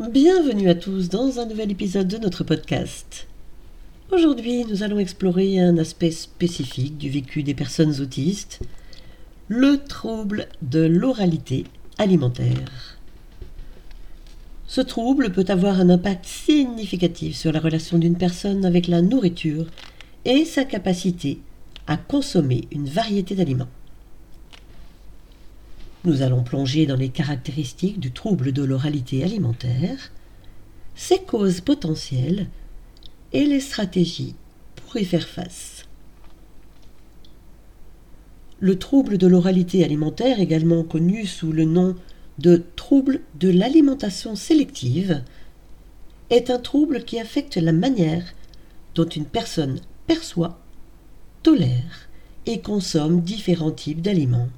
Bienvenue à tous dans un nouvel épisode de notre podcast. Aujourd'hui, nous allons explorer un aspect spécifique du vécu des personnes autistes, le trouble de l'oralité alimentaire. Ce trouble peut avoir un impact significatif sur la relation d'une personne avec la nourriture et sa capacité à consommer une variété d'aliments. Nous allons plonger dans les caractéristiques du trouble de l'oralité alimentaire, ses causes potentielles et les stratégies pour y faire face. Le trouble de l'oralité alimentaire, également connu sous le nom de trouble de l'alimentation sélective, est un trouble qui affecte la manière dont une personne perçoit, tolère et consomme différents types d'aliments.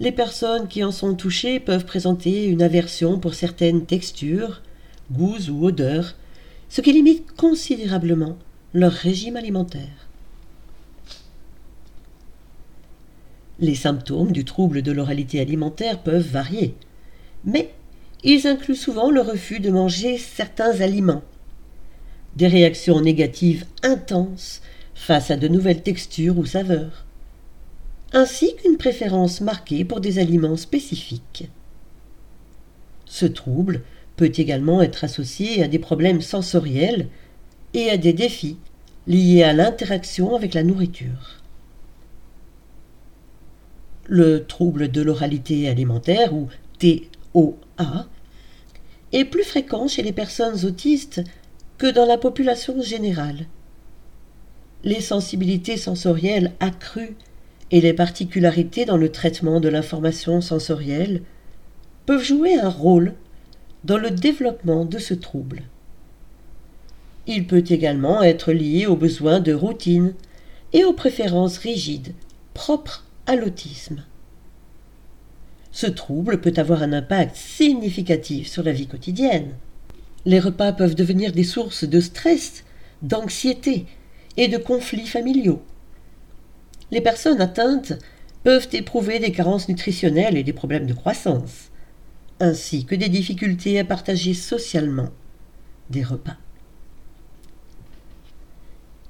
Les personnes qui en sont touchées peuvent présenter une aversion pour certaines textures, goûts ou odeurs, ce qui limite considérablement leur régime alimentaire. Les symptômes du trouble de l'oralité alimentaire peuvent varier, mais ils incluent souvent le refus de manger certains aliments, des réactions négatives intenses face à de nouvelles textures ou saveurs, ainsi qu'une préférence marquée pour des aliments spécifiques. Ce trouble peut également être associé à des problèmes sensoriels et à des défis liés à l'interaction avec la nourriture. Le trouble de l'oralité alimentaire, ou TOA, est plus fréquent chez les personnes autistes que dans la population générale. Les sensibilités sensorielles accrues et les particularités dans le traitement de l'information sensorielle peuvent jouer un rôle dans le développement de ce trouble. Il peut également être lié aux besoins de routine et aux préférences rigides propres à l'autisme. Ce trouble peut avoir un impact significatif sur la vie quotidienne. Les repas peuvent devenir des sources de stress, d'anxiété et de conflits familiaux les personnes atteintes peuvent éprouver des carences nutritionnelles et des problèmes de croissance, ainsi que des difficultés à partager socialement des repas.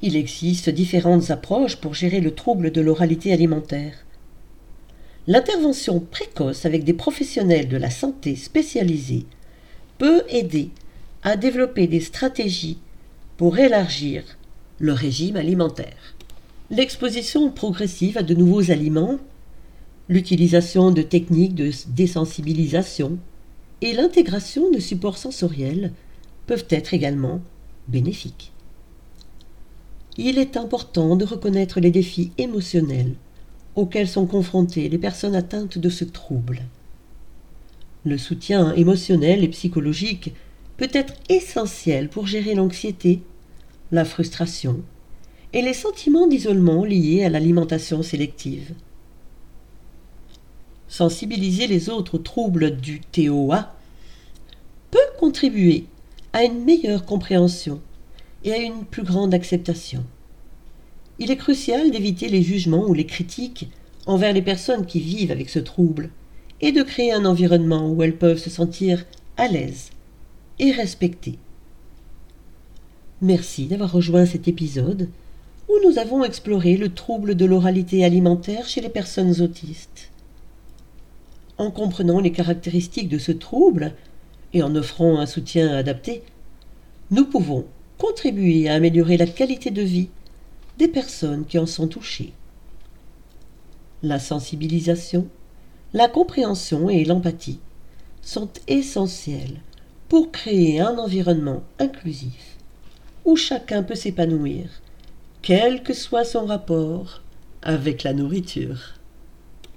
Il existe différentes approches pour gérer le trouble de l'oralité alimentaire. L'intervention précoce avec des professionnels de la santé spécialisés peut aider à développer des stratégies pour élargir le régime alimentaire. L'exposition progressive à de nouveaux aliments, l'utilisation de techniques de désensibilisation et l'intégration de supports sensoriels peuvent être également bénéfiques. Il est important de reconnaître les défis émotionnels auxquels sont confrontées les personnes atteintes de ce trouble. Le soutien émotionnel et psychologique peut être essentiel pour gérer l'anxiété, la frustration, et les sentiments d'isolement liés à l'alimentation sélective. Sensibiliser les autres troubles du TOA peut contribuer à une meilleure compréhension et à une plus grande acceptation. Il est crucial d'éviter les jugements ou les critiques envers les personnes qui vivent avec ce trouble et de créer un environnement où elles peuvent se sentir à l'aise et respectées. Merci d'avoir rejoint cet épisode où nous avons exploré le trouble de l'oralité alimentaire chez les personnes autistes. En comprenant les caractéristiques de ce trouble et en offrant un soutien adapté, nous pouvons contribuer à améliorer la qualité de vie des personnes qui en sont touchées. La sensibilisation, la compréhension et l'empathie sont essentielles pour créer un environnement inclusif où chacun peut s'épanouir quel que soit son rapport avec la nourriture.